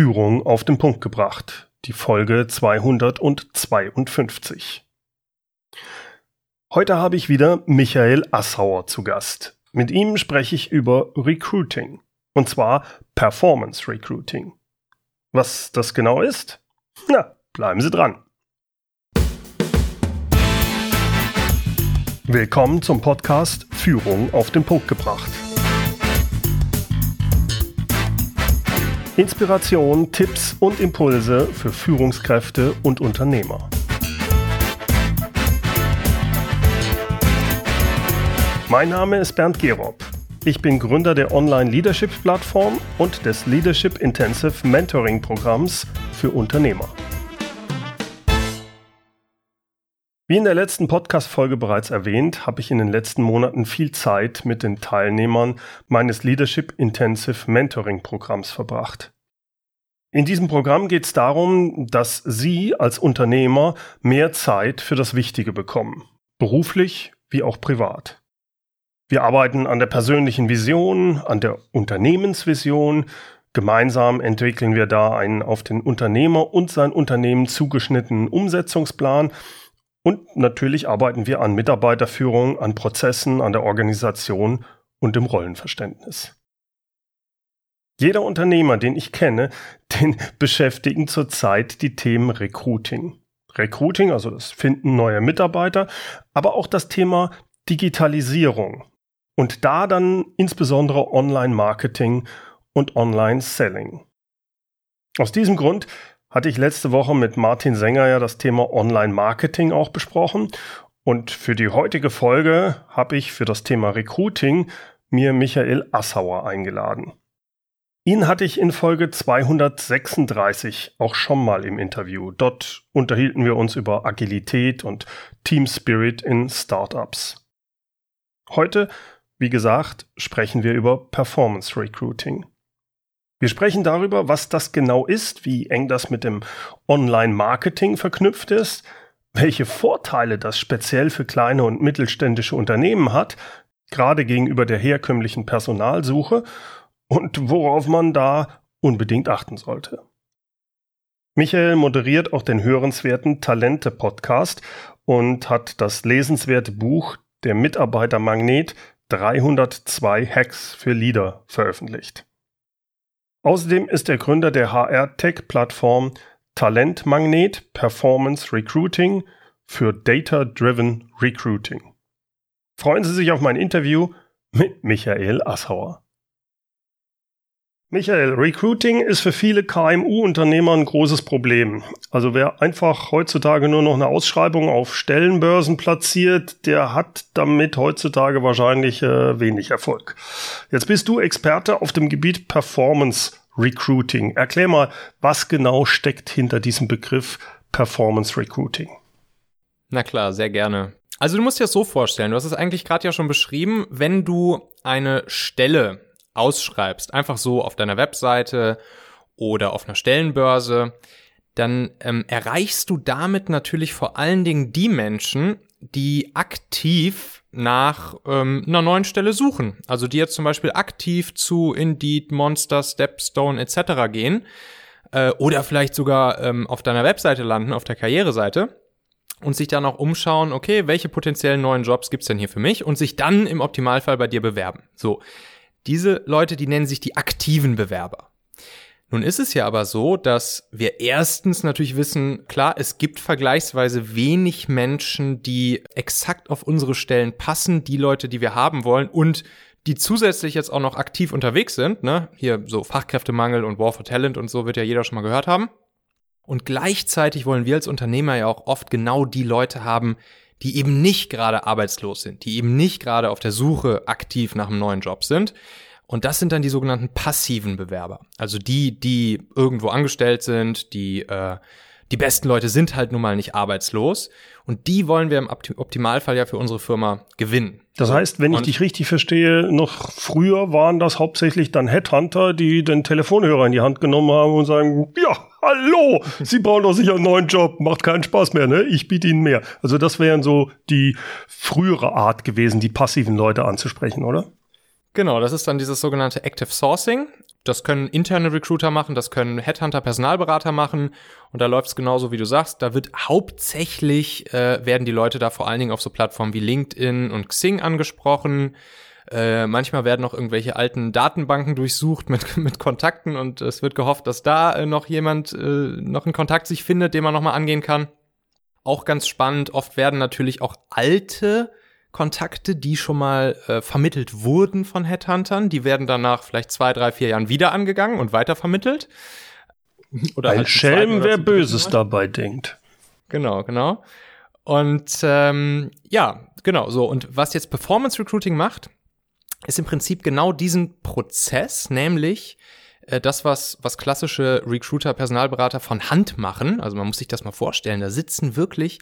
Führung auf den Punkt gebracht, die Folge 252. Heute habe ich wieder Michael Assauer zu Gast. Mit ihm spreche ich über Recruiting. Und zwar Performance Recruiting. Was das genau ist? Na, bleiben Sie dran. Willkommen zum Podcast Führung auf den Punkt gebracht. Inspiration, Tipps und Impulse für Führungskräfte und Unternehmer. Mein Name ist Bernd Gerob. Ich bin Gründer der Online-Leadership-Plattform und des Leadership Intensive Mentoring-Programms für Unternehmer. Wie in der letzten Podcast-Folge bereits erwähnt, habe ich in den letzten Monaten viel Zeit mit den Teilnehmern meines Leadership Intensive Mentoring Programms verbracht. In diesem Programm geht es darum, dass Sie als Unternehmer mehr Zeit für das Wichtige bekommen, beruflich wie auch privat. Wir arbeiten an der persönlichen Vision, an der Unternehmensvision, Gemeinsam entwickeln wir da einen auf den Unternehmer und sein Unternehmen zugeschnittenen Umsetzungsplan, und natürlich arbeiten wir an Mitarbeiterführung, an Prozessen, an der Organisation und dem Rollenverständnis. Jeder Unternehmer, den ich kenne, den beschäftigen zurzeit die Themen Recruiting. Recruiting, also das Finden neuer Mitarbeiter, aber auch das Thema Digitalisierung. Und da dann insbesondere Online-Marketing und Online-Selling. Aus diesem Grund hatte ich letzte Woche mit Martin Sänger ja das Thema Online-Marketing auch besprochen. Und für die heutige Folge habe ich für das Thema Recruiting mir Michael Assauer eingeladen. Ihn hatte ich in Folge 236 auch schon mal im Interview. Dort unterhielten wir uns über Agilität und Team Spirit in Startups. Heute, wie gesagt, sprechen wir über Performance Recruiting. Wir sprechen darüber, was das genau ist, wie eng das mit dem Online-Marketing verknüpft ist, welche Vorteile das speziell für kleine und mittelständische Unternehmen hat, gerade gegenüber der herkömmlichen Personalsuche und worauf man da unbedingt achten sollte. Michael moderiert auch den hörenswerten Talente-Podcast und hat das lesenswerte Buch Der Mitarbeitermagnet 302 Hacks für Leader veröffentlicht. Außerdem ist er Gründer der HR-Tech-Plattform Talentmagnet Performance Recruiting für Data-Driven Recruiting. Freuen Sie sich auf mein Interview mit Michael Assauer. Michael, Recruiting ist für viele KMU-Unternehmer ein großes Problem. Also wer einfach heutzutage nur noch eine Ausschreibung auf Stellenbörsen platziert, der hat damit heutzutage wahrscheinlich äh, wenig Erfolg. Jetzt bist du Experte auf dem Gebiet Performance Recruiting. Erklär mal, was genau steckt hinter diesem Begriff Performance Recruiting? Na klar, sehr gerne. Also du musst dir das so vorstellen, du hast es eigentlich gerade ja schon beschrieben, wenn du eine Stelle ausschreibst, einfach so auf deiner Webseite oder auf einer Stellenbörse, dann ähm, erreichst du damit natürlich vor allen Dingen die Menschen, die aktiv nach ähm, einer neuen Stelle suchen. Also die jetzt zum Beispiel aktiv zu Indeed, Monster, Stepstone etc. gehen äh, oder vielleicht sogar ähm, auf deiner Webseite landen, auf der Karriereseite und sich dann auch umschauen, okay, welche potenziellen neuen Jobs gibt's denn hier für mich und sich dann im Optimalfall bei dir bewerben. So, diese Leute, die nennen sich die aktiven Bewerber. Nun ist es ja aber so, dass wir erstens natürlich wissen, klar, es gibt vergleichsweise wenig Menschen, die exakt auf unsere Stellen passen, die Leute, die wir haben wollen und die zusätzlich jetzt auch noch aktiv unterwegs sind, ne? Hier so Fachkräftemangel und War for Talent und so wird ja jeder schon mal gehört haben. Und gleichzeitig wollen wir als Unternehmer ja auch oft genau die Leute haben, die eben nicht gerade arbeitslos sind, die eben nicht gerade auf der Suche aktiv nach einem neuen Job sind. Und das sind dann die sogenannten passiven Bewerber. Also die, die irgendwo angestellt sind, die, äh, die besten Leute sind halt nun mal nicht arbeitslos. Und die wollen wir im Optimalfall ja für unsere Firma gewinnen. Das heißt, wenn ich dich richtig verstehe, noch früher waren das hauptsächlich dann Headhunter, die den Telefonhörer in die Hand genommen haben und sagen, ja, hallo, Sie brauchen doch sicher einen neuen Job, macht keinen Spaß mehr, ne? Ich biete Ihnen mehr. Also das wären so die frühere Art gewesen, die passiven Leute anzusprechen, oder? Genau, das ist dann dieses sogenannte Active Sourcing. Das können interne Recruiter machen, das können Headhunter, Personalberater machen. Und da läuft es genauso, wie du sagst. Da wird hauptsächlich, äh, werden die Leute da vor allen Dingen auf so Plattformen wie LinkedIn und Xing angesprochen. Äh, manchmal werden noch irgendwelche alten Datenbanken durchsucht mit, mit Kontakten und es wird gehofft, dass da äh, noch jemand, äh, noch ein Kontakt sich findet, den man nochmal angehen kann. Auch ganz spannend. Oft werden natürlich auch alte Kontakte, die schon mal äh, vermittelt wurden von Headhuntern, die werden danach vielleicht zwei, drei, vier Jahren wieder angegangen und weiter vermittelt. Oder Ein halt Schelm, wer Böses dabei denkt. Genau, genau. Und ähm, ja, genau so. Und was jetzt Performance Recruiting macht, ist im Prinzip genau diesen Prozess, nämlich äh, das, was, was klassische Recruiter, Personalberater von Hand machen. Also man muss sich das mal vorstellen. Da sitzen wirklich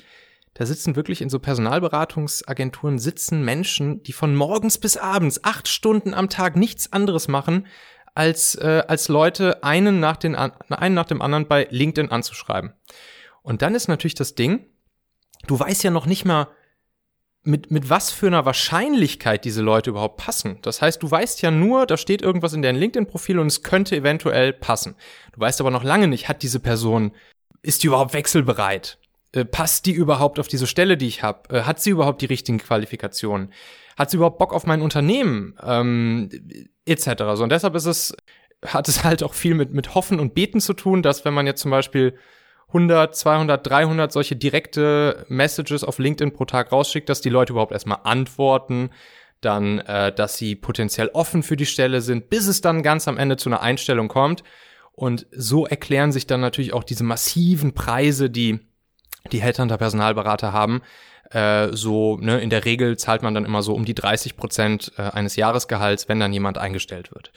da sitzen wirklich in so Personalberatungsagenturen sitzen Menschen, die von morgens bis abends acht Stunden am Tag nichts anderes machen, als, äh, als Leute einen nach, den, einen nach dem anderen bei LinkedIn anzuschreiben. Und dann ist natürlich das Ding, du weißt ja noch nicht mal, mit, mit was für einer Wahrscheinlichkeit diese Leute überhaupt passen. Das heißt, du weißt ja nur, da steht irgendwas in deren LinkedIn-Profil und es könnte eventuell passen. Du weißt aber noch lange nicht, hat diese Person, ist die überhaupt wechselbereit? Äh, passt die überhaupt auf diese Stelle, die ich habe? Äh, hat sie überhaupt die richtigen Qualifikationen? Hat sie überhaupt Bock auf mein Unternehmen? Ähm, etc. So, und deshalb ist es, hat es halt auch viel mit, mit Hoffen und Beten zu tun, dass wenn man jetzt zum Beispiel 100, 200, 300 solche direkte Messages auf LinkedIn pro Tag rausschickt, dass die Leute überhaupt erstmal antworten, dann, äh, dass sie potenziell offen für die Stelle sind, bis es dann ganz am Ende zu einer Einstellung kommt. Und so erklären sich dann natürlich auch diese massiven Preise, die die Headhunter-Personalberater haben. Äh, so, ne, in der Regel zahlt man dann immer so um die 30 Prozent äh, eines Jahresgehalts, wenn dann jemand eingestellt wird.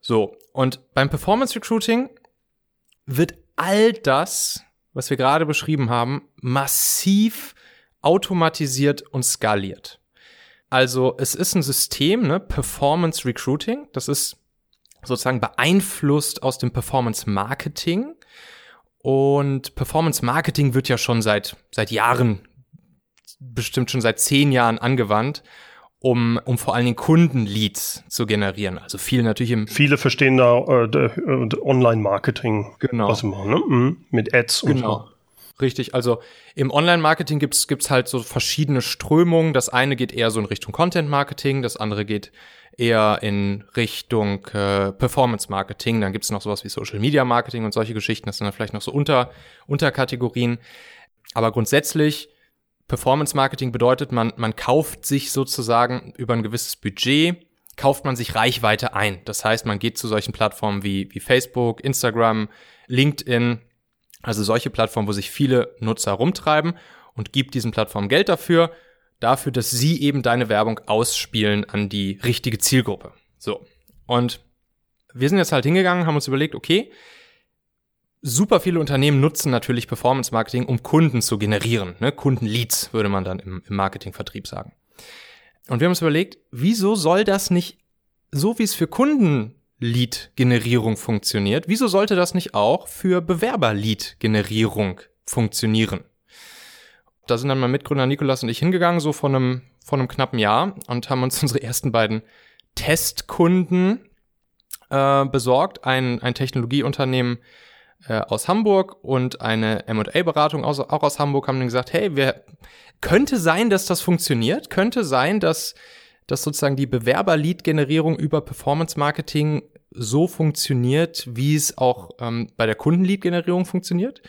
So, und beim Performance Recruiting wird all das, was wir gerade beschrieben haben, massiv automatisiert und skaliert. Also es ist ein System, ne, Performance Recruiting, das ist sozusagen beeinflusst aus dem Performance Marketing und Performance Marketing wird ja schon seit, seit Jahren, bestimmt schon seit zehn Jahren angewandt, um, um vor allen Dingen Kundenleads zu generieren. Also viel natürlich im. Viele verstehen da äh, äh Online-Marketing. Genau. Was machen, ne? Mhm. Mit Ads und genau. so. Richtig, also im Online-Marketing gibt's gibt's halt so verschiedene Strömungen. Das eine geht eher so in Richtung Content-Marketing, das andere geht eher in Richtung äh, Performance Marketing. Dann gibt's noch sowas wie Social Media Marketing und solche Geschichten. Das sind dann vielleicht noch so Unter Unterkategorien. Aber grundsätzlich Performance Marketing bedeutet, man, man kauft sich sozusagen über ein gewisses Budget, kauft man sich Reichweite ein. Das heißt, man geht zu solchen Plattformen wie, wie Facebook, Instagram, LinkedIn, also solche Plattformen, wo sich viele Nutzer rumtreiben und gibt diesen Plattformen Geld dafür dafür, dass sie eben deine Werbung ausspielen an die richtige Zielgruppe. So. Und wir sind jetzt halt hingegangen, haben uns überlegt, okay, super viele Unternehmen nutzen natürlich Performance Marketing, um Kunden zu generieren. Ne? Kundenleads würde man dann im, im Marketingvertrieb sagen. Und wir haben uns überlegt, wieso soll das nicht, so wie es für Kunden-Lead-Generierung funktioniert, wieso sollte das nicht auch für Bewerber-Lead-Generierung funktionieren? Da sind dann mein Mitgründer Nikolas und ich hingegangen, so vor einem, vor einem knappen Jahr und haben uns unsere ersten beiden Testkunden äh, besorgt. Ein, ein Technologieunternehmen äh, aus Hamburg und eine M&A-Beratung auch aus Hamburg haben dann gesagt, hey, wir, könnte sein, dass das funktioniert, könnte sein, dass, dass sozusagen die Bewerber-Lead-Generierung über Performance-Marketing so funktioniert, wie es auch ähm, bei der Kunden-Lead-Generierung funktioniert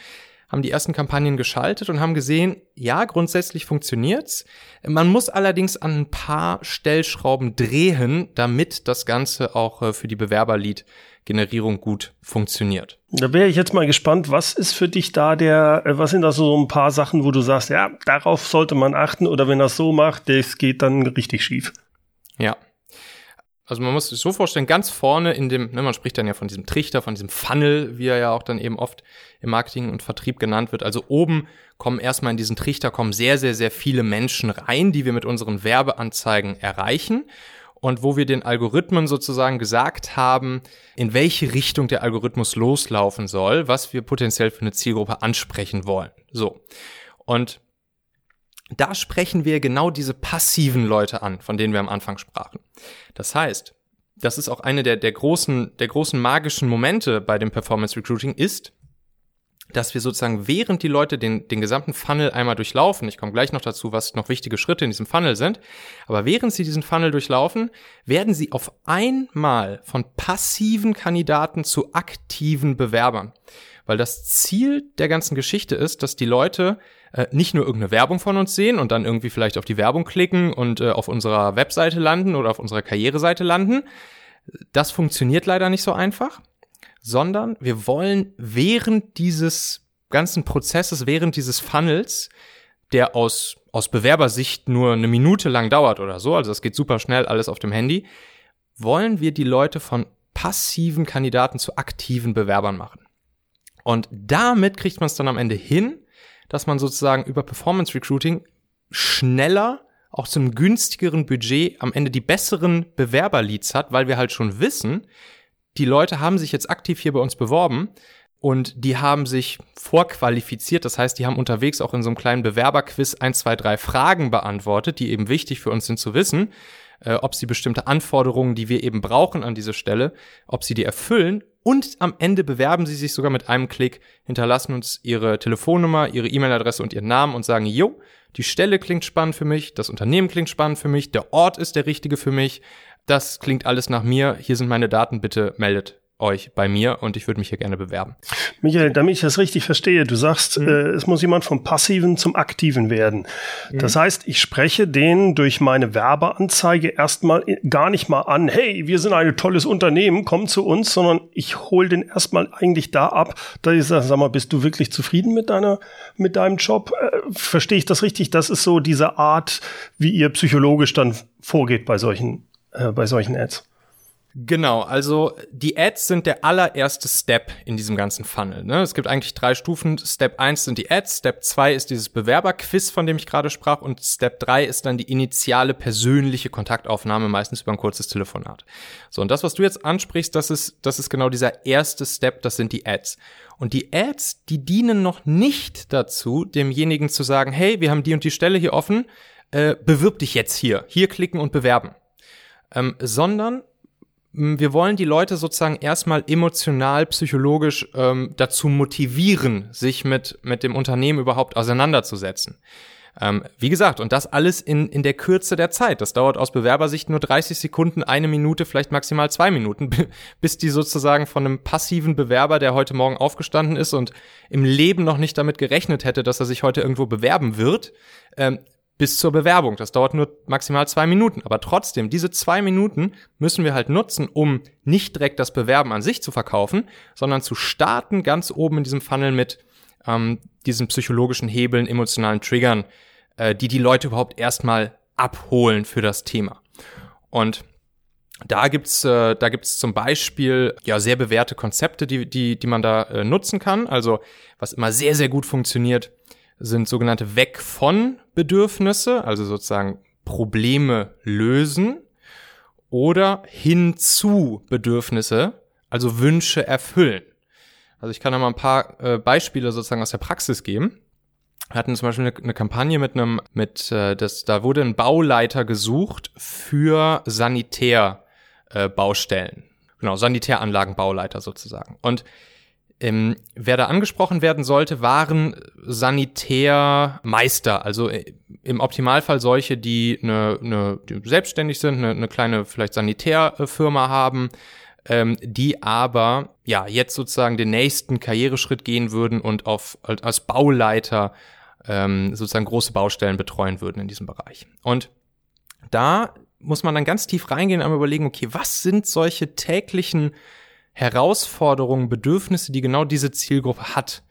haben die ersten Kampagnen geschaltet und haben gesehen, ja, grundsätzlich funktioniert's. Man muss allerdings an ein paar Stellschrauben drehen, damit das Ganze auch äh, für die Bewerberlead-Generierung gut funktioniert. Da wäre ich jetzt mal gespannt, was ist für dich da der, äh, was sind da so ein paar Sachen, wo du sagst, ja, darauf sollte man achten oder wenn das so macht, das geht dann richtig schief. Ja, also man muss sich so vorstellen, ganz vorne in dem, ne, man spricht dann ja von diesem Trichter, von diesem Funnel, wie er ja auch dann eben oft im Marketing und Vertrieb genannt wird. Also oben kommen erstmal in diesen Trichter kommen sehr, sehr, sehr viele Menschen rein, die wir mit unseren Werbeanzeigen erreichen und wo wir den Algorithmen sozusagen gesagt haben, in welche Richtung der Algorithmus loslaufen soll, was wir potenziell für eine Zielgruppe ansprechen wollen. So. Und da sprechen wir genau diese passiven Leute an, von denen wir am Anfang sprachen. Das heißt, das ist auch eine der, der großen, der großen magischen Momente bei dem Performance Recruiting ist, dass wir sozusagen während die Leute den, den gesamten Funnel einmal durchlaufen, ich komme gleich noch dazu, was noch wichtige Schritte in diesem Funnel sind, aber während sie diesen Funnel durchlaufen, werden sie auf einmal von passiven Kandidaten zu aktiven Bewerbern. Weil das Ziel der ganzen Geschichte ist, dass die Leute äh, nicht nur irgendeine Werbung von uns sehen und dann irgendwie vielleicht auf die Werbung klicken und äh, auf unserer Webseite landen oder auf unserer Karriereseite landen. Das funktioniert leider nicht so einfach, sondern wir wollen während dieses ganzen Prozesses, während dieses Funnels, der aus, aus Bewerbersicht nur eine Minute lang dauert oder so, also es geht super schnell alles auf dem Handy, wollen wir die Leute von passiven Kandidaten zu aktiven Bewerbern machen. Und damit kriegt man es dann am Ende hin, dass man sozusagen über Performance Recruiting schneller auch zum günstigeren Budget am Ende die besseren Bewerberleads hat, weil wir halt schon wissen, die Leute haben sich jetzt aktiv hier bei uns beworben und die haben sich vorqualifiziert. Das heißt, die haben unterwegs auch in so einem kleinen Bewerberquiz ein, zwei, drei Fragen beantwortet, die eben wichtig für uns sind zu wissen, äh, ob sie bestimmte Anforderungen, die wir eben brauchen an diese Stelle, ob sie die erfüllen. Und am Ende bewerben sie sich sogar mit einem Klick, hinterlassen uns ihre Telefonnummer, ihre E-Mail-Adresse und ihren Namen und sagen, jo, die Stelle klingt spannend für mich, das Unternehmen klingt spannend für mich, der Ort ist der richtige für mich, das klingt alles nach mir, hier sind meine Daten, bitte meldet euch bei mir und ich würde mich hier gerne bewerben. Michael, damit ich das richtig verstehe, du sagst, mhm. äh, es muss jemand vom Passiven zum Aktiven werden. Mhm. Das heißt, ich spreche den durch meine Werbeanzeige erstmal gar nicht mal an, hey, wir sind ein tolles Unternehmen, komm zu uns, sondern ich hole den erstmal eigentlich da ab, da ich sage, sag mal, bist du wirklich zufrieden mit deiner, mit deinem Job? Äh, verstehe ich das richtig? Das ist so diese Art, wie ihr psychologisch dann vorgeht bei solchen, äh, bei solchen Ads. Genau, also die Ads sind der allererste Step in diesem ganzen Funnel. Ne? Es gibt eigentlich drei Stufen. Step 1 sind die Ads, Step 2 ist dieses Bewerberquiz, von dem ich gerade sprach, und Step 3 ist dann die initiale persönliche Kontaktaufnahme, meistens über ein kurzes Telefonat. So, und das, was du jetzt ansprichst, das ist, das ist genau dieser erste Step, das sind die Ads. Und die Ads, die dienen noch nicht dazu, demjenigen zu sagen, hey, wir haben die und die Stelle hier offen, äh, bewirb dich jetzt hier, hier klicken und bewerben. Ähm, sondern wir wollen die Leute sozusagen erstmal emotional, psychologisch ähm, dazu motivieren, sich mit, mit dem Unternehmen überhaupt auseinanderzusetzen. Ähm, wie gesagt, und das alles in, in der Kürze der Zeit. Das dauert aus Bewerbersicht nur 30 Sekunden, eine Minute, vielleicht maximal zwei Minuten, bis die sozusagen von einem passiven Bewerber, der heute Morgen aufgestanden ist und im Leben noch nicht damit gerechnet hätte, dass er sich heute irgendwo bewerben wird, ähm, bis zur Bewerbung. Das dauert nur maximal zwei Minuten. Aber trotzdem, diese zwei Minuten müssen wir halt nutzen, um nicht direkt das Bewerben an sich zu verkaufen, sondern zu starten ganz oben in diesem Funnel mit ähm, diesen psychologischen Hebeln, emotionalen Triggern, äh, die die Leute überhaupt erstmal abholen für das Thema. Und da gibt's, äh, da gibt's zum Beispiel ja sehr bewährte Konzepte, die, die, die man da äh, nutzen kann. Also was immer sehr, sehr gut funktioniert, sind sogenannte Weg von Bedürfnisse, also sozusagen Probleme lösen oder hinzu Bedürfnisse, also Wünsche erfüllen. Also ich kann da mal ein paar äh, Beispiele sozusagen aus der Praxis geben. Wir hatten zum Beispiel eine, eine Kampagne mit einem, mit, äh, das, da wurde ein Bauleiter gesucht für Sanitärbaustellen. Äh, genau, Sanitäranlagenbauleiter sozusagen. Und ähm, wer da angesprochen werden sollte, waren Sanitärmeister, also äh, im Optimalfall solche, die, eine, eine, die selbstständig sind, eine, eine kleine vielleicht Sanitärfirma haben, ähm, die aber ja jetzt sozusagen den nächsten Karriereschritt gehen würden und auf als Bauleiter ähm, sozusagen große Baustellen betreuen würden in diesem Bereich. Und da muss man dann ganz tief reingehen und überlegen, okay, was sind solche täglichen Herausforderungen, Bedürfnisse, die genau diese Zielgruppe hat.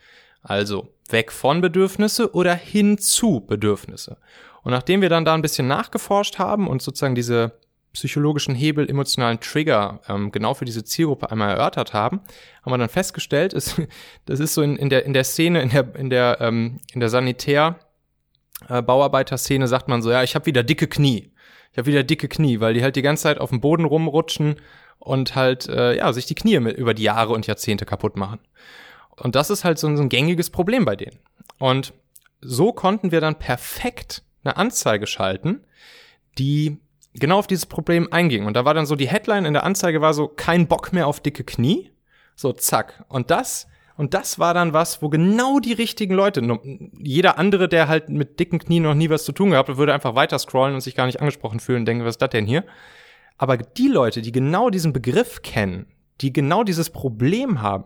Also weg von Bedürfnisse oder hin zu Bedürfnisse. Und nachdem wir dann da ein bisschen nachgeforscht haben und sozusagen diese psychologischen Hebel, emotionalen Trigger ähm, genau für diese Zielgruppe einmal erörtert haben, haben wir dann festgestellt, ist, das ist so in, in, der, in der Szene, in der, in der, ähm, in der Sanitär, äh, Bauarbeiterszene sagt man so, ja, ich habe wieder dicke Knie. Ich habe wieder dicke Knie, weil die halt die ganze Zeit auf dem Boden rumrutschen und halt, äh, ja, sich die Knie mit, über die Jahre und Jahrzehnte kaputt machen. Und das ist halt so, so ein gängiges Problem bei denen. Und so konnten wir dann perfekt eine Anzeige schalten, die genau auf dieses Problem einging. Und da war dann so die Headline in der Anzeige war so, kein Bock mehr auf dicke Knie. So, zack. Und das, und das war dann was, wo genau die richtigen Leute, jeder andere, der halt mit dicken Knien noch nie was zu tun gehabt hat, würde einfach weiter scrollen und sich gar nicht angesprochen fühlen und denken, was ist das denn hier? Aber die Leute, die genau diesen Begriff kennen, die genau dieses Problem haben,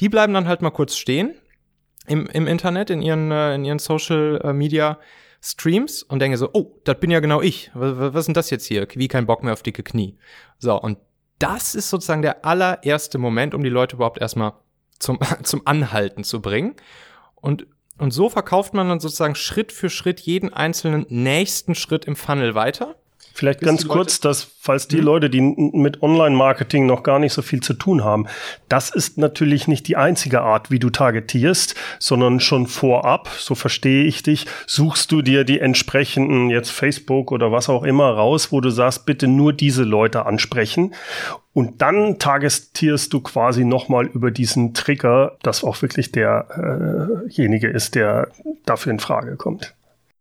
die bleiben dann halt mal kurz stehen im, im Internet, in ihren, äh, in ihren Social äh, Media Streams und denke so, oh, das bin ja genau ich. Was, was ist denn das jetzt hier? Wie kein Bock mehr auf dicke Knie. So, und das ist sozusagen der allererste Moment, um die Leute überhaupt erstmal zum, zum Anhalten zu bringen. Und, und so verkauft man dann sozusagen Schritt für Schritt jeden einzelnen nächsten Schritt im Funnel weiter. Vielleicht ganz kurz, dass falls die mhm. Leute, die mit Online-Marketing noch gar nicht so viel zu tun haben, das ist natürlich nicht die einzige Art, wie du targetierst, sondern schon vorab, so verstehe ich dich, suchst du dir die entsprechenden jetzt Facebook oder was auch immer raus, wo du sagst, bitte nur diese Leute ansprechen. Und dann targetierst du quasi nochmal über diesen Trigger, dass auch wirklich derjenige äh ist, der dafür in Frage kommt.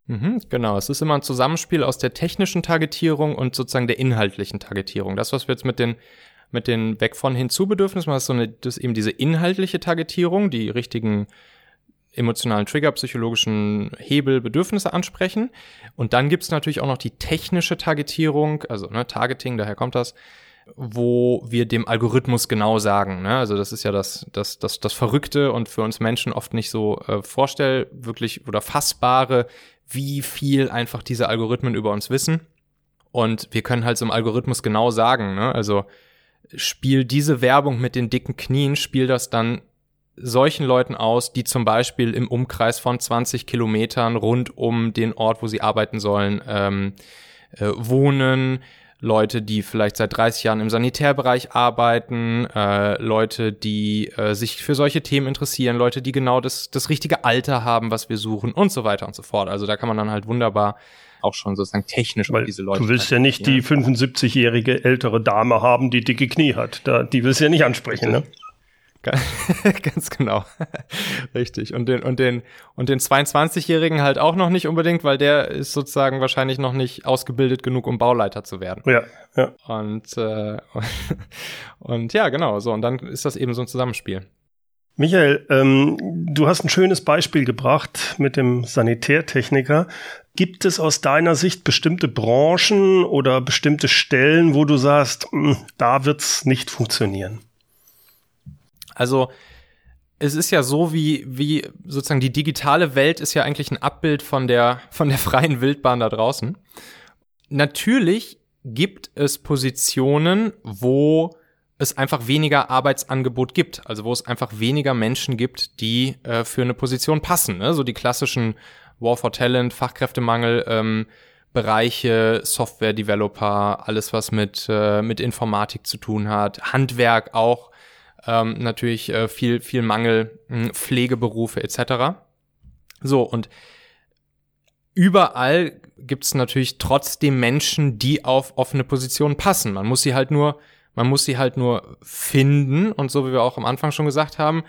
Mhm, genau, es ist immer ein Zusammenspiel aus der technischen Targetierung und sozusagen der inhaltlichen Targetierung. Das, was wir jetzt mit den mit den weg von hinzu-Bedürfnissen, das ist so eine, das eben diese inhaltliche Targetierung, die richtigen emotionalen Trigger, psychologischen Hebel, Bedürfnisse ansprechen. Und dann gibt's natürlich auch noch die technische Targetierung, also ne, Targeting, daher kommt das, wo wir dem Algorithmus genau sagen. Ne? Also das ist ja das, das, das, das Verrückte und für uns Menschen oft nicht so äh, vorstell, wirklich oder fassbare, wie viel einfach diese Algorithmen über uns wissen. Und wir können halt so im Algorithmus genau sagen, ne? also spiel diese Werbung mit den dicken Knien, spiel das dann solchen Leuten aus, die zum Beispiel im Umkreis von 20 Kilometern rund um den Ort, wo sie arbeiten sollen, ähm, äh, wohnen, Leute, die vielleicht seit 30 Jahren im Sanitärbereich arbeiten, äh, Leute, die äh, sich für solche Themen interessieren, Leute, die genau das, das richtige Alter haben, was wir suchen und so weiter und so fort. Also da kann man dann halt wunderbar auch schon sozusagen technisch Weil diese Leute. Du willst ja nicht die 75-jährige ältere Dame haben, die dicke Knie hat. Da, die willst du ja nicht ansprechen, ne? Ganz genau. Richtig. Und den, und den, und den 22-Jährigen halt auch noch nicht unbedingt, weil der ist sozusagen wahrscheinlich noch nicht ausgebildet genug, um Bauleiter zu werden. Ja, ja. Und, äh, und ja, genau, so. Und dann ist das eben so ein Zusammenspiel. Michael, ähm, du hast ein schönes Beispiel gebracht mit dem Sanitärtechniker. Gibt es aus deiner Sicht bestimmte Branchen oder bestimmte Stellen, wo du sagst, mh, hm, da wird's nicht funktionieren? Also es ist ja so, wie, wie sozusagen die digitale Welt ist ja eigentlich ein Abbild von der, von der freien Wildbahn da draußen. Natürlich gibt es Positionen, wo es einfach weniger Arbeitsangebot gibt, also wo es einfach weniger Menschen gibt, die äh, für eine Position passen. Ne? So die klassischen War for Talent, Fachkräftemangel, ähm, Bereiche, Software-Developer, alles was mit, äh, mit Informatik zu tun hat, Handwerk auch ähm, natürlich äh, viel, viel Mangel, mh, hm, Pflegeberufe etc. So, und überall gibt es natürlich trotzdem Menschen, die auf offene Positionen passen. Man muss sie halt nur, man muss sie halt nur finden und so wie wir auch am Anfang schon gesagt haben,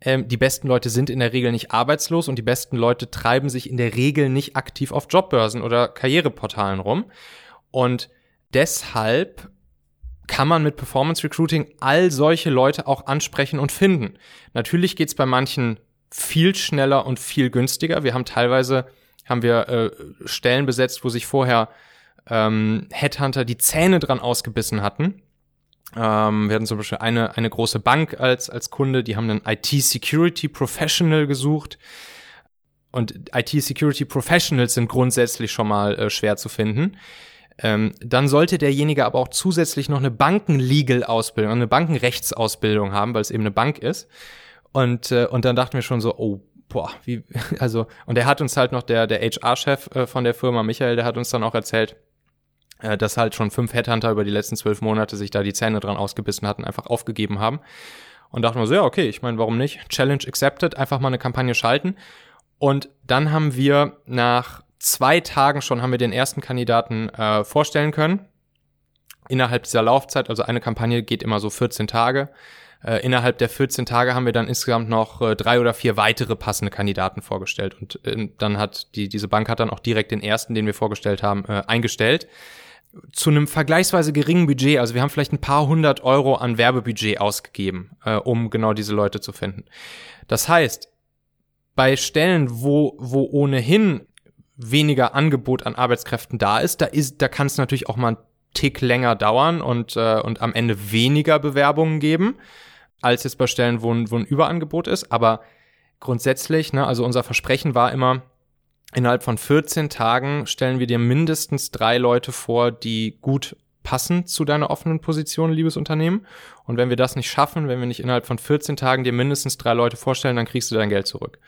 ähm, die besten Leute sind in der Regel nicht arbeitslos und die besten Leute treiben sich in der Regel nicht aktiv auf Jobbörsen oder Karriereportalen rum. Und deshalb kann man mit Performance Recruiting all solche Leute auch ansprechen und finden. Natürlich geht's bei manchen viel schneller und viel günstiger. Wir haben teilweise haben wir äh, Stellen besetzt, wo sich vorher ähm, Headhunter die Zähne dran ausgebissen hatten. Ähm, wir hatten zum Beispiel eine, eine große Bank als, als Kunde, die haben einen IT-Security Professional gesucht. Und IT-Security Professionals sind grundsätzlich schon mal äh, schwer zu finden. Ähm, dann sollte derjenige aber auch zusätzlich noch eine Bankenlegal-Ausbildung, eine Bankenrechtsausbildung haben, weil es eben eine Bank ist. Und, äh, und dann dachten wir schon so, oh, boah, wie, also, und er hat uns halt noch, der, der HR-Chef äh, von der Firma, Michael, der hat uns dann auch erzählt, äh, dass halt schon fünf Headhunter über die letzten zwölf Monate sich da die Zähne dran ausgebissen hatten, einfach aufgegeben haben. Und dachten wir so, ja, okay, ich meine, warum nicht? Challenge accepted, einfach mal eine Kampagne schalten. Und dann haben wir nach zwei Tagen schon haben wir den ersten Kandidaten äh, vorstellen können. Innerhalb dieser Laufzeit, also eine Kampagne geht immer so 14 Tage. Äh, innerhalb der 14 Tage haben wir dann insgesamt noch äh, drei oder vier weitere passende Kandidaten vorgestellt. Und äh, dann hat die, diese Bank hat dann auch direkt den ersten, den wir vorgestellt haben, äh, eingestellt. zu einem vergleichsweise geringen Budget, also wir haben vielleicht ein paar hundert Euro an Werbebudget ausgegeben, äh, um genau diese Leute zu finden. Das heißt, bei Stellen, wo, wo ohnehin weniger Angebot an Arbeitskräften da ist, da ist, da kann es natürlich auch mal einen Tick länger dauern und, äh, und am Ende weniger Bewerbungen geben, als jetzt bei Stellen, wo ein, wo ein Überangebot ist. Aber grundsätzlich, ne, also unser Versprechen war immer, innerhalb von 14 Tagen stellen wir dir mindestens drei Leute vor, die gut passen zu deiner offenen Position, liebes Unternehmen. Und wenn wir das nicht schaffen, wenn wir nicht innerhalb von 14 Tagen dir mindestens drei Leute vorstellen, dann kriegst du dein Geld zurück.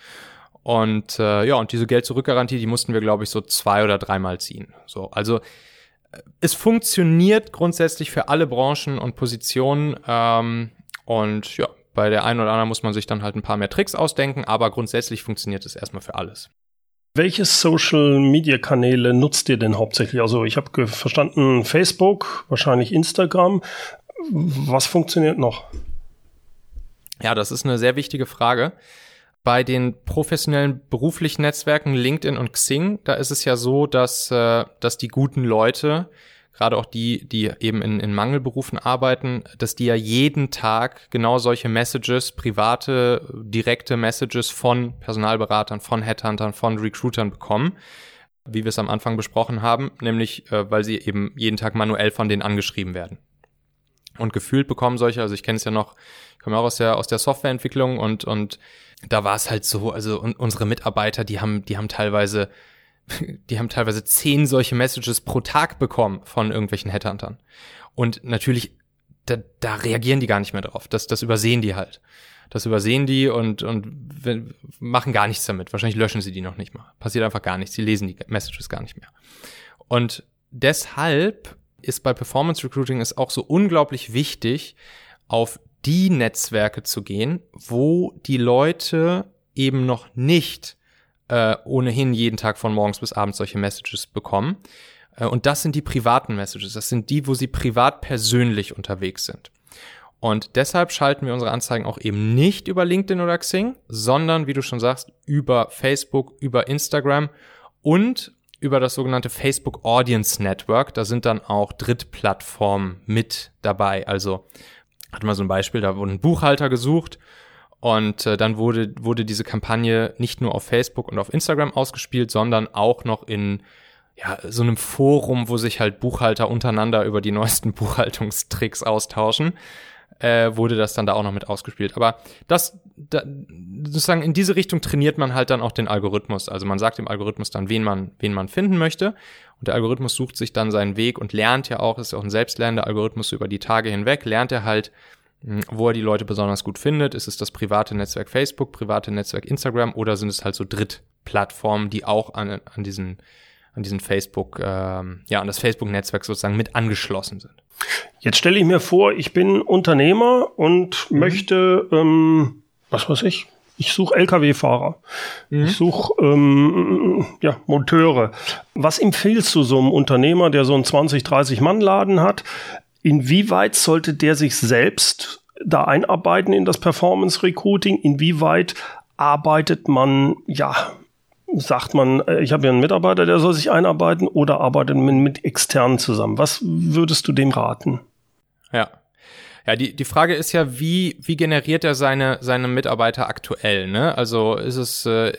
Und äh, ja, und diese Geld-Zurück-Garantie, die mussten wir, glaube ich, so zwei oder dreimal ziehen. So, also äh, es funktioniert grundsätzlich für alle Branchen und Positionen. Ähm, und ja, bei der einen oder anderen muss man sich dann halt ein paar mehr Tricks ausdenken, aber grundsätzlich funktioniert es erstmal für alles. Welche Social-Media-Kanäle nutzt ihr denn hauptsächlich? Also ich habe verstanden Facebook, wahrscheinlich Instagram. Was funktioniert noch? Ja, das ist eine sehr wichtige Frage. Bei den professionellen beruflichen Netzwerken LinkedIn und Xing, da ist es ja so, dass, äh, dass die guten Leute gerade auch die, die eben in, in Mangelberufen arbeiten, dass die ja jeden Tag genau solche Messages, private, direkte Messages von Personalberatern, von Headhuntern, von Recruitern bekommen, wie wir es am Anfang besprochen haben, nämlich äh, weil sie eben jeden Tag manuell von denen angeschrieben werden. Und gefühlt bekommen solche, also ich kenne es ja noch, ich komme auch aus der, aus der Softwareentwicklung und, und da war es halt so, also und unsere Mitarbeiter, die haben, die haben teilweise die haben teilweise zehn solche Messages pro Tag bekommen von irgendwelchen Headhuntern. Und natürlich, da, da reagieren die gar nicht mehr drauf. Das, das übersehen die halt. Das übersehen die und, und machen gar nichts damit. Wahrscheinlich löschen sie die noch nicht mal. Passiert einfach gar nichts. Sie lesen die Messages gar nicht mehr. Und deshalb ist bei Performance Recruiting es auch so unglaublich wichtig, auf die Netzwerke zu gehen, wo die Leute eben noch nicht äh, ohnehin jeden Tag von morgens bis abends solche Messages bekommen. Äh, und das sind die privaten Messages. Das sind die, wo sie privat persönlich unterwegs sind. Und deshalb schalten wir unsere Anzeigen auch eben nicht über LinkedIn oder Xing, sondern, wie du schon sagst, über Facebook, über Instagram und über das sogenannte Facebook Audience Network. Da sind dann auch Drittplattformen mit dabei. Also, hat mal so ein Beispiel, da wurde ein Buchhalter gesucht und äh, dann wurde, wurde diese Kampagne nicht nur auf Facebook und auf Instagram ausgespielt, sondern auch noch in ja, so einem Forum, wo sich halt Buchhalter untereinander über die neuesten Buchhaltungstricks austauschen, äh, wurde das dann da auch noch mit ausgespielt. Aber das, da, sozusagen in diese Richtung trainiert man halt dann auch den Algorithmus. Also man sagt dem Algorithmus dann, wen man, wen man finden möchte. Und der Algorithmus sucht sich dann seinen Weg und lernt ja auch, ist ja auch ein selbstlernender Algorithmus über die Tage hinweg, lernt er halt, hm, wo er die Leute besonders gut findet. Ist es das private Netzwerk Facebook, private Netzwerk Instagram oder sind es halt so Drittplattformen, die auch an, an diesen an diesen Facebook, ähm, ja, an das Facebook-Netzwerk sozusagen mit angeschlossen sind. Jetzt stelle ich mir vor, ich bin Unternehmer und mhm. möchte, ähm, was weiß ich, ich suche Lkw-Fahrer. Mhm. Ich suche ähm, ja, Monteure. Was empfiehlst du so einem Unternehmer, der so einen 20, 30 Mann-Laden hat? Inwieweit sollte der sich selbst da einarbeiten in das Performance Recruiting? Inwieweit arbeitet man, ja, sagt man, äh, ich habe ja einen Mitarbeiter, der soll sich einarbeiten oder arbeitet man mit externen zusammen? Was würdest du dem raten? Ja. Ja, die, die Frage ist ja, wie, wie generiert er seine, seine Mitarbeiter aktuell, ne? Also ist es, äh,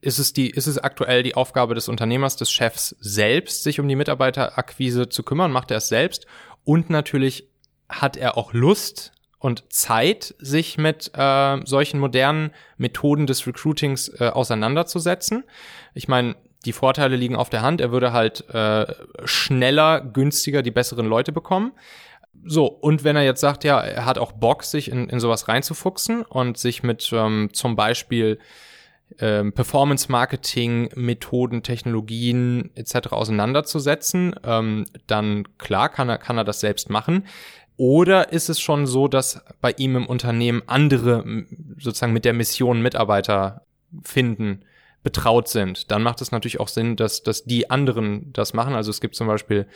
ist es die, ist es aktuell die Aufgabe des Unternehmers, des Chefs selbst, sich um die Mitarbeiterakquise zu kümmern? Macht er es selbst? Und natürlich hat er auch Lust und Zeit, sich mit äh, solchen modernen Methoden des Recruitings äh, auseinanderzusetzen. Ich meine, die Vorteile liegen auf der Hand. Er würde halt äh, schneller, günstiger die besseren Leute bekommen. So, und wenn er jetzt sagt, ja, er hat auch Bock, sich in, in sowas reinzufuchsen und sich mit ähm, zum Beispiel ähm, Performance-Marketing, Methoden, Technologien etc. auseinanderzusetzen, ähm, dann klar kann er, kann er das selbst machen. Oder ist es schon so, dass bei ihm im Unternehmen andere sozusagen mit der Mission Mitarbeiter finden, betraut sind? Dann macht es natürlich auch Sinn, dass, dass die anderen das machen. Also es gibt zum Beispiel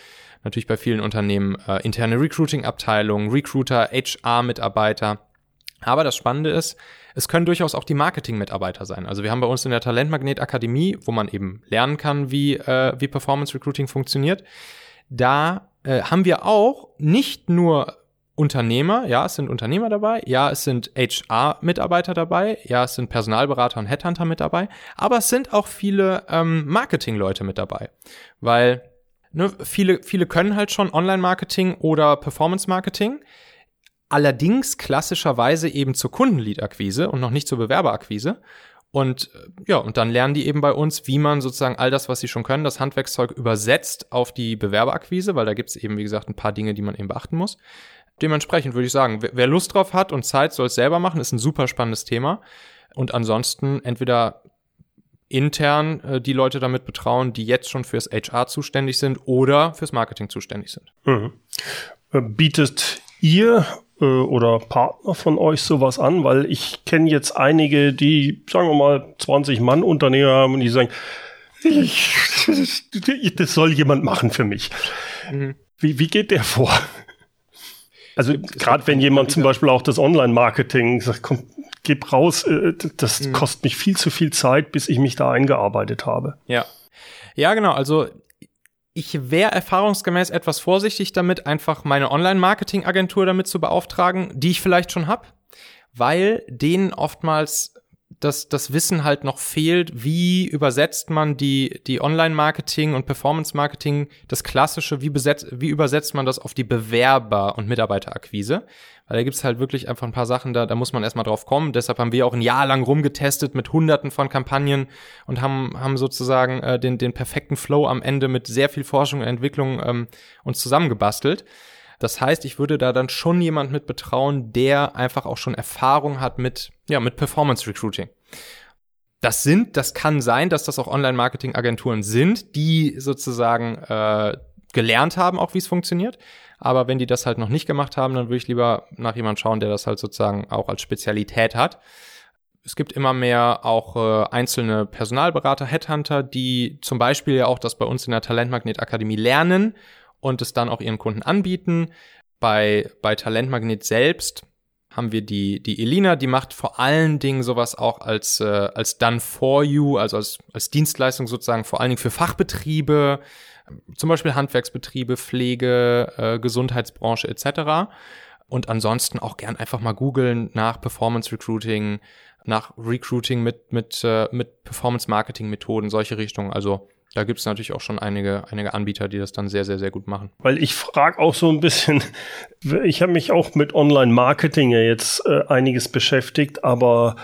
natürlich bei vielen Unternehmen äh, interne Recruiting-Abteilungen, Recruiter, HR-Mitarbeiter. Aber das Spannende ist, es können durchaus auch die Marketing-Mitarbeiter sein. Also wir haben bei uns in der Talentmagnet Akademie, wo man eben lernen kann, wie, äh, wie Performance Recruiting funktioniert. Da äh, haben wir auch nicht nur Unternehmer, ja, es sind Unternehmer dabei, ja, es sind HR-Mitarbeiter dabei, ja, es sind Personalberater und Headhunter mit dabei, aber es sind auch viele ähm, Marketing-Leute mit dabei, weil ne, viele, viele können halt schon Online-Marketing oder Performance-Marketing, allerdings klassischerweise eben zur Kundenlead-Akquise und noch nicht zur Bewerberakquise. Und ja, und dann lernen die eben bei uns, wie man sozusagen all das, was sie schon können, das Handwerkszeug übersetzt auf die Bewerberakquise, weil da gibt es eben, wie gesagt, ein paar Dinge, die man eben beachten muss. Dementsprechend würde ich sagen, wer Lust drauf hat und Zeit, soll es selber machen, ist ein super spannendes Thema. Und ansonsten entweder intern äh, die Leute damit betrauen, die jetzt schon fürs HR zuständig sind oder fürs Marketing zuständig sind. Mhm. Äh, bietet ihr äh, oder Partner von euch sowas an? Weil ich kenne jetzt einige, die, sagen wir mal, 20 Mann Unternehmer haben und die sagen, ich, das soll jemand machen für mich. Mhm. Wie, wie geht der vor? Also gerade wenn jemand zum Beispiel auch das Online-Marketing sagt, komm, gib raus, äh, das mhm. kostet mich viel zu viel Zeit, bis ich mich da eingearbeitet habe. Ja. Ja, genau. Also ich wäre erfahrungsgemäß etwas vorsichtig damit, einfach meine Online-Marketing-Agentur damit zu beauftragen, die ich vielleicht schon habe, weil denen oftmals das, das Wissen halt noch fehlt, wie übersetzt man die, die Online-Marketing und Performance-Marketing, das klassische, wie, besetzt, wie übersetzt man das auf die Bewerber- und Mitarbeiterakquise? Weil da gibt's halt wirklich einfach ein paar Sachen, da, da muss man erstmal drauf kommen. Deshalb haben wir auch ein Jahr lang rumgetestet mit hunderten von Kampagnen und haben, haben sozusagen äh, den, den perfekten Flow am Ende mit sehr viel Forschung und Entwicklung ähm, uns zusammengebastelt. Das heißt, ich würde da dann schon jemand mit betrauen, der einfach auch schon Erfahrung hat mit, ja, mit Performance Recruiting. Das sind, das kann sein, dass das auch Online-Marketing-Agenturen sind, die sozusagen äh, gelernt haben, auch wie es funktioniert. Aber wenn die das halt noch nicht gemacht haben, dann würde ich lieber nach jemand schauen, der das halt sozusagen auch als Spezialität hat. Es gibt immer mehr auch äh, einzelne Personalberater, Headhunter, die zum Beispiel ja auch das bei uns in der Talentmagnet Akademie lernen und es dann auch ihren Kunden anbieten. Bei, bei Talentmagnet selbst haben wir die, die Elina, die macht vor allen Dingen sowas auch als, äh, als Done for You, also als, als Dienstleistung sozusagen vor allen Dingen für Fachbetriebe, zum Beispiel Handwerksbetriebe, Pflege, äh, Gesundheitsbranche etc. Und ansonsten auch gern einfach mal googeln nach Performance Recruiting, nach Recruiting mit, mit, äh, mit Performance Marketing Methoden, solche Richtungen. Also da gibt es natürlich auch schon einige, einige Anbieter, die das dann sehr, sehr, sehr gut machen. Weil ich frage auch so ein bisschen, ich habe mich auch mit Online-Marketing ja jetzt äh, einiges beschäftigt, aber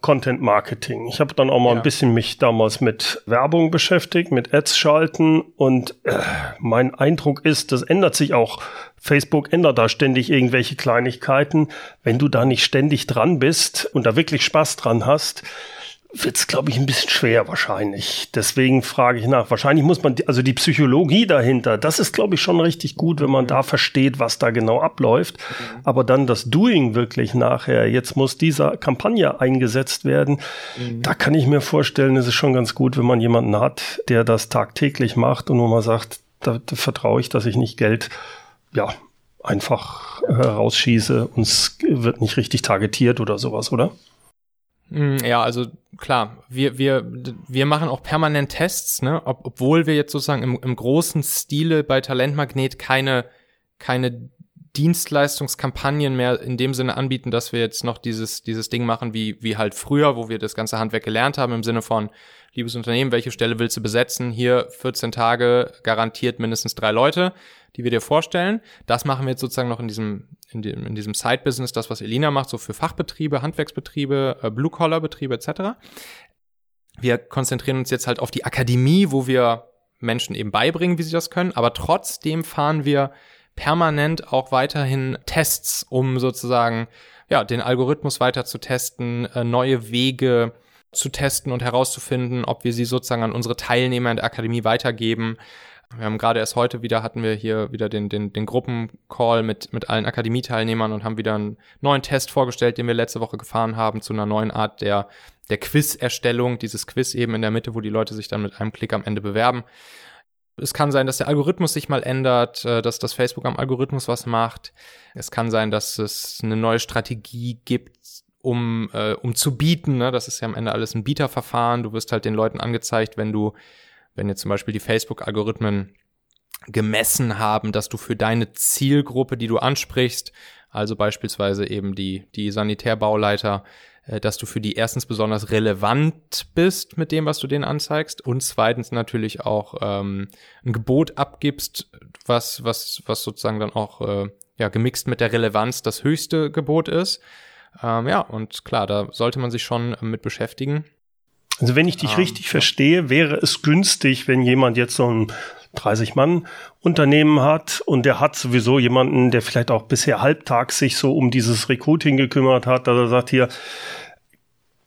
Content Marketing. Ich habe dann auch mal ja. ein bisschen mich damals mit Werbung beschäftigt, mit Ads schalten und äh, mein Eindruck ist, das ändert sich auch. Facebook ändert da ständig irgendwelche Kleinigkeiten. Wenn du da nicht ständig dran bist und da wirklich Spaß dran hast, wird es, glaube ich, ein bisschen schwer wahrscheinlich. Deswegen frage ich nach. Wahrscheinlich muss man, also die Psychologie dahinter, das ist, glaube ich, schon richtig gut, wenn man da versteht, was da genau abläuft. Mhm. Aber dann das Doing wirklich nachher, jetzt muss diese Kampagne eingesetzt werden, mhm. da kann ich mir vorstellen, ist es schon ganz gut, wenn man jemanden hat, der das tagtäglich macht und wo man sagt, da, da vertraue ich, dass ich nicht Geld, ja, einfach äh, rausschieße und es wird nicht richtig targetiert oder sowas, oder? Mm, ja, also klar, wir, wir, wir machen auch permanent Tests, ne? Ob, obwohl wir jetzt sozusagen im, im großen Stile bei Talentmagnet keine, keine Dienstleistungskampagnen mehr in dem Sinne anbieten, dass wir jetzt noch dieses, dieses Ding machen wie, wie halt früher, wo wir das ganze Handwerk gelernt haben, im Sinne von, liebes Unternehmen, welche Stelle willst du besetzen? Hier 14 Tage garantiert mindestens drei Leute, die wir dir vorstellen. Das machen wir jetzt sozusagen noch in diesem in, dem, in diesem Side-Business, das, was Elina macht, so für Fachbetriebe, Handwerksbetriebe, äh, Blue-Collar-Betriebe etc. Wir konzentrieren uns jetzt halt auf die Akademie, wo wir Menschen eben beibringen, wie sie das können, aber trotzdem fahren wir permanent auch weiterhin Tests, um sozusagen ja, den Algorithmus weiter zu testen, äh, neue Wege zu testen und herauszufinden, ob wir sie sozusagen an unsere Teilnehmer in der Akademie weitergeben. Wir haben gerade erst heute wieder, hatten wir hier wieder den, den, den Gruppencall mit, mit allen Akademieteilnehmern und haben wieder einen neuen Test vorgestellt, den wir letzte Woche gefahren haben, zu einer neuen Art der, der Quiz-Erstellung, dieses Quiz eben in der Mitte, wo die Leute sich dann mit einem Klick am Ende bewerben. Es kann sein, dass der Algorithmus sich mal ändert, äh, dass das Facebook am Algorithmus was macht. Es kann sein, dass es eine neue Strategie gibt, um, äh, um zu bieten. Ne? Das ist ja am Ende alles ein Bieterverfahren. Du wirst halt den Leuten angezeigt, wenn du wenn jetzt zum Beispiel die Facebook-Algorithmen gemessen haben, dass du für deine Zielgruppe, die du ansprichst, also beispielsweise eben die, die Sanitärbauleiter, äh, dass du für die erstens besonders relevant bist mit dem, was du denen anzeigst und zweitens natürlich auch ähm, ein Gebot abgibst, was, was, was sozusagen dann auch äh, ja, gemixt mit der Relevanz das höchste Gebot ist. Ähm, ja, und klar, da sollte man sich schon mit beschäftigen. Also wenn ich dich ähm, richtig ja. verstehe, wäre es günstig, wenn jemand jetzt so ein 30 Mann Unternehmen hat und der hat sowieso jemanden, der vielleicht auch bisher halbtags sich so um dieses Recruiting gekümmert hat, dass er sagt hier,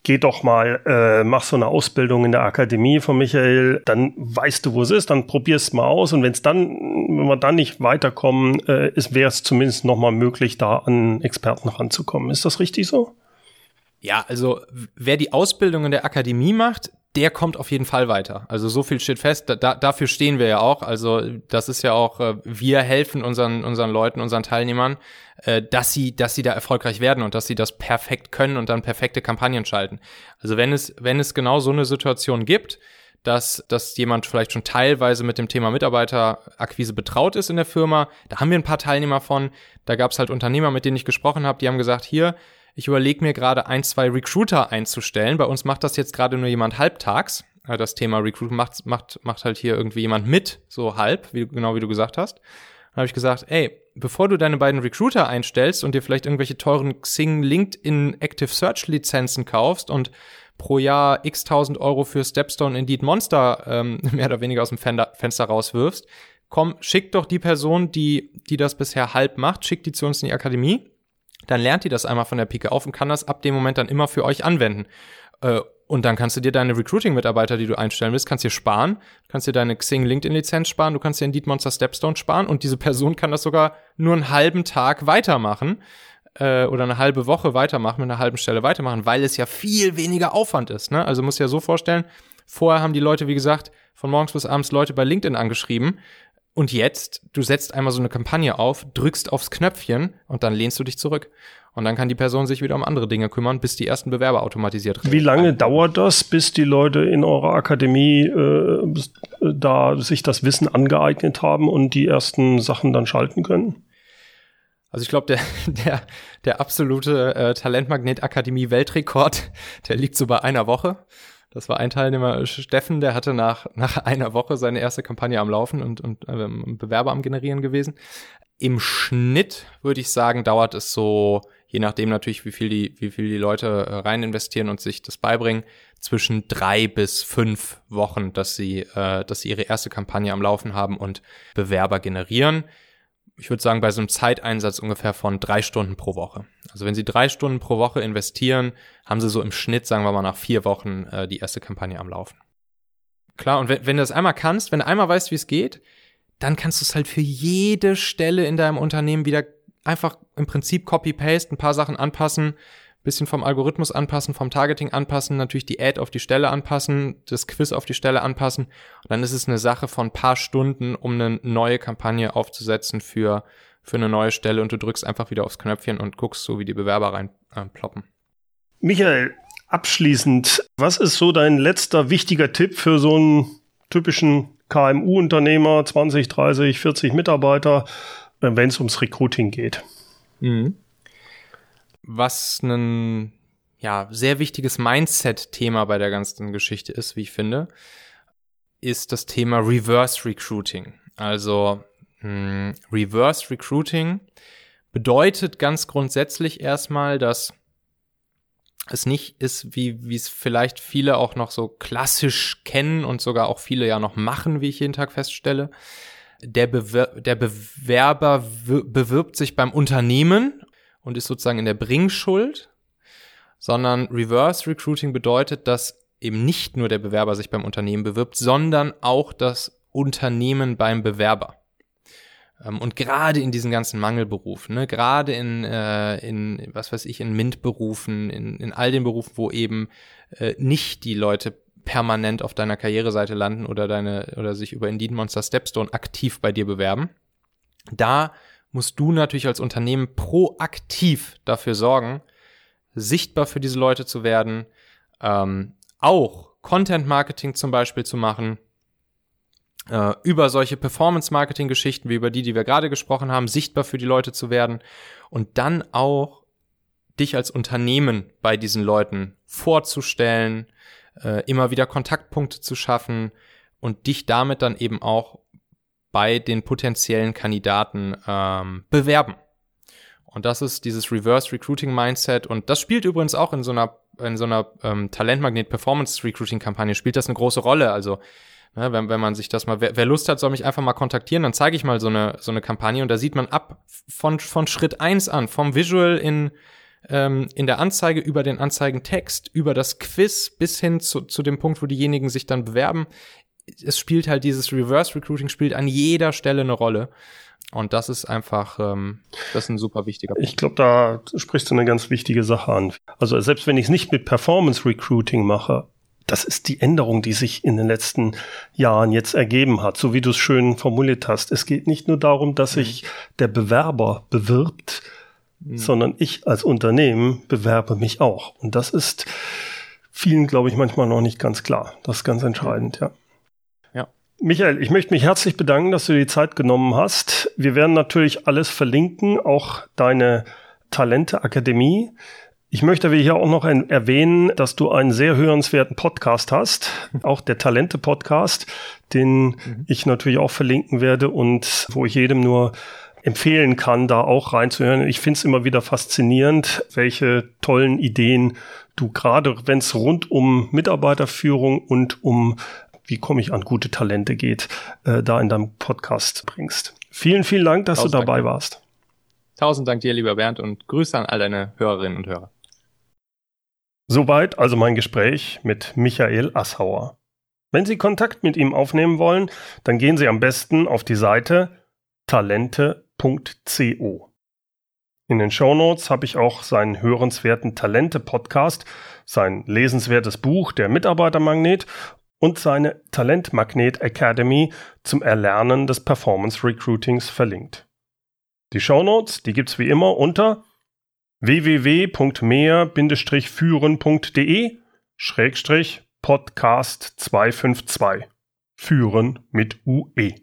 geh doch mal, äh, mach so eine Ausbildung in der Akademie von Michael, dann weißt du, wo es ist, dann probier's mal aus und wenn es dann, wenn wir dann nicht weiterkommen, äh, wäre es zumindest noch mal möglich, da an Experten ranzukommen. Ist das richtig so? Ja, also wer die Ausbildung in der Akademie macht, der kommt auf jeden Fall weiter. Also so viel steht fest, da, dafür stehen wir ja auch. Also das ist ja auch, äh, wir helfen unseren, unseren Leuten, unseren Teilnehmern, äh, dass sie, dass sie da erfolgreich werden und dass sie das perfekt können und dann perfekte Kampagnen schalten. Also wenn es, wenn es genau so eine Situation gibt, dass, dass jemand vielleicht schon teilweise mit dem Thema Mitarbeiterakquise betraut ist in der Firma, da haben wir ein paar Teilnehmer von, da gab es halt Unternehmer, mit denen ich gesprochen habe, die haben gesagt, hier, ich überlege mir gerade ein, zwei Recruiter einzustellen. Bei uns macht das jetzt gerade nur jemand halbtags. Äh, das Thema Recruiting macht, macht, macht halt hier irgendwie jemand mit, so halb, wie, genau wie du gesagt hast. Dann habe ich gesagt, ey, bevor du deine beiden Recruiter einstellst und dir vielleicht irgendwelche teuren Xing, LinkedIn, Active Search Lizenzen kaufst und pro Jahr x tausend Euro für Stepstone Indeed Monster ähm, mehr oder weniger aus dem Fenster rauswirfst, komm, schick doch die Person, die, die das bisher halb macht, schick die zu uns in die Akademie dann lernt ihr das einmal von der Pike auf und kann das ab dem Moment dann immer für euch anwenden. Äh, und dann kannst du dir deine Recruiting-Mitarbeiter, die du einstellen willst, kannst dir sparen, kannst dir deine Xing LinkedIn-Lizenz sparen, du kannst dir Indeed Monster Stepstone sparen und diese Person kann das sogar nur einen halben Tag weitermachen äh, oder eine halbe Woche weitermachen, mit einer halben Stelle weitermachen, weil es ja viel weniger Aufwand ist. Ne? Also musst du ja so vorstellen, vorher haben die Leute, wie gesagt, von morgens bis abends Leute bei LinkedIn angeschrieben und jetzt, du setzt einmal so eine Kampagne auf, drückst aufs Knöpfchen und dann lehnst du dich zurück. Und dann kann die Person sich wieder um andere Dinge kümmern, bis die ersten Bewerber automatisiert Wie lange rein. dauert das, bis die Leute in eurer Akademie äh, da sich das Wissen angeeignet haben und die ersten Sachen dann schalten können? Also ich glaube, der, der, der absolute äh, Talentmagnet-Akademie-Weltrekord, der liegt so bei einer Woche. Das war ein Teilnehmer, Steffen, der hatte nach, nach einer Woche seine erste Kampagne am Laufen und, und äh, Bewerber am Generieren gewesen. Im Schnitt würde ich sagen, dauert es so, je nachdem natürlich, wie viel die, wie viel die Leute äh, rein investieren und sich das beibringen, zwischen drei bis fünf Wochen, dass sie, äh, dass sie ihre erste Kampagne am Laufen haben und Bewerber generieren ich würde sagen, bei so einem Zeiteinsatz ungefähr von drei Stunden pro Woche. Also wenn Sie drei Stunden pro Woche investieren, haben Sie so im Schnitt, sagen wir mal, nach vier Wochen äh, die erste Kampagne am Laufen. Klar, und wenn, wenn du das einmal kannst, wenn du einmal weißt, wie es geht, dann kannst du es halt für jede Stelle in deinem Unternehmen wieder einfach im Prinzip Copy-Paste, ein paar Sachen anpassen, bisschen vom Algorithmus anpassen, vom Targeting anpassen, natürlich die Ad auf die Stelle anpassen, das Quiz auf die Stelle anpassen. Und dann ist es eine Sache von ein paar Stunden, um eine neue Kampagne aufzusetzen für, für eine neue Stelle und du drückst einfach wieder aufs Knöpfchen und guckst so, wie die Bewerber reinploppen. Äh, Michael, abschließend, was ist so dein letzter wichtiger Tipp für so einen typischen KMU-Unternehmer, 20, 30, 40 Mitarbeiter, wenn es ums Recruiting geht? Mhm was ein ja, sehr wichtiges Mindset-Thema bei der ganzen Geschichte ist, wie ich finde, ist das Thema Reverse Recruiting. Also mh, hm, Reverse Recruiting bedeutet ganz grundsätzlich erstmal, dass es nicht ist, wie wie es vielleicht viele auch noch so klassisch kennen und sogar auch viele ja noch machen, wie ich jeden Tag feststelle. Der, Bewer der Bewerber bewirbt sich beim Unternehmen und ist sozusagen in der Bringschuld, sondern Reverse Recruiting bedeutet, dass eben nicht nur der Bewerber sich beim Unternehmen bewirbt, sondern auch das Unternehmen beim Bewerber. Ähm, und gerade in diesen ganzen Mangelberufen, ne, gerade in, äh, in, was weiß ich, in MINT-Berufen, in, in all den Berufen, wo eben äh, nicht die Leute permanent auf deiner Karriereseite landen oder deine oder sich über Indeed Monster Stepstone aktiv bei dir bewerben, da musst du natürlich als Unternehmen proaktiv dafür sorgen, sichtbar für diese Leute zu werden, ähm, auch Content Marketing zum Beispiel zu machen, äh, über solche Performance-Marketing-Geschichten wie über die, die wir gerade gesprochen haben, sichtbar für die Leute zu werden und dann auch dich als Unternehmen bei diesen Leuten vorzustellen, äh, immer wieder Kontaktpunkte zu schaffen und dich damit dann eben auch bei den potenziellen Kandidaten ähm, bewerben. Und das ist dieses Reverse Recruiting Mindset. Und das spielt übrigens auch in so einer, in so einer ähm, Talentmagnet Performance Recruiting Kampagne spielt das eine große Rolle. Also, ne, wenn, wenn man sich das mal, wer, wer Lust hat, soll mich einfach mal kontaktieren, dann zeige ich mal so eine, so eine Kampagne und da sieht man ab von, von Schritt eins an, vom Visual in, ähm, in der Anzeige über den Anzeigentext, über das Quiz bis hin zu, zu dem Punkt, wo diejenigen sich dann bewerben. Es spielt halt dieses Reverse Recruiting spielt an jeder Stelle eine Rolle. Und das ist einfach, ähm, das ist ein super wichtiger Punkt. Ich glaube, da sprichst du eine ganz wichtige Sache an. Also selbst wenn ich es nicht mit Performance Recruiting mache, das ist die Änderung, die sich in den letzten Jahren jetzt ergeben hat, so wie du es schön formuliert hast. Es geht nicht nur darum, dass sich mhm. der Bewerber bewirbt, mhm. sondern ich als Unternehmen bewerbe mich auch. Und das ist vielen, glaube ich, manchmal noch nicht ganz klar. Das ist ganz entscheidend, ja. Michael, ich möchte mich herzlich bedanken, dass du die Zeit genommen hast. Wir werden natürlich alles verlinken, auch deine Talente Akademie. Ich möchte hier auch noch erwähnen, dass du einen sehr hörenswerten Podcast hast, auch der Talente Podcast, den mhm. ich natürlich auch verlinken werde und wo ich jedem nur empfehlen kann, da auch reinzuhören. Ich finde es immer wieder faszinierend, welche tollen Ideen du gerade, wenn es rund um Mitarbeiterführung und um wie komme ich an gute Talente geht, äh, da in deinem Podcast bringst. Vielen, vielen Dank, dass Tausend du dabei Dank. warst. Tausend Dank dir, lieber Bernd, und Grüße an all deine Hörerinnen und Hörer. Soweit also mein Gespräch mit Michael Assauer. Wenn Sie Kontakt mit ihm aufnehmen wollen, dann gehen Sie am besten auf die Seite talente.co. In den Shownotes habe ich auch seinen hörenswerten Talente-Podcast, sein lesenswertes Buch Der Mitarbeitermagnet und seine Talentmagnet Academy zum Erlernen des Performance Recruitings verlinkt. Die Shownotes, die gibt's wie immer unter www.mehr-führen.de Schrägstrich Podcast 252 Führen mit UE.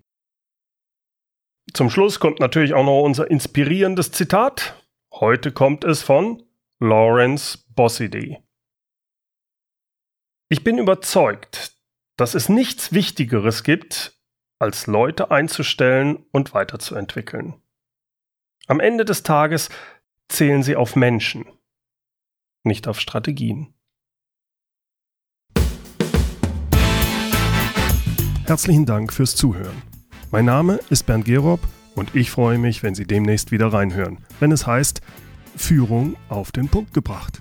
Zum Schluss kommt natürlich auch noch unser inspirierendes Zitat. Heute kommt es von Lawrence Bossidy. Ich bin überzeugt, dass es nichts Wichtigeres gibt, als Leute einzustellen und weiterzuentwickeln. Am Ende des Tages zählen sie auf Menschen, nicht auf Strategien. Herzlichen Dank fürs Zuhören. Mein Name ist Bernd Gerob und ich freue mich, wenn Sie demnächst wieder reinhören, wenn es heißt Führung auf den Punkt gebracht.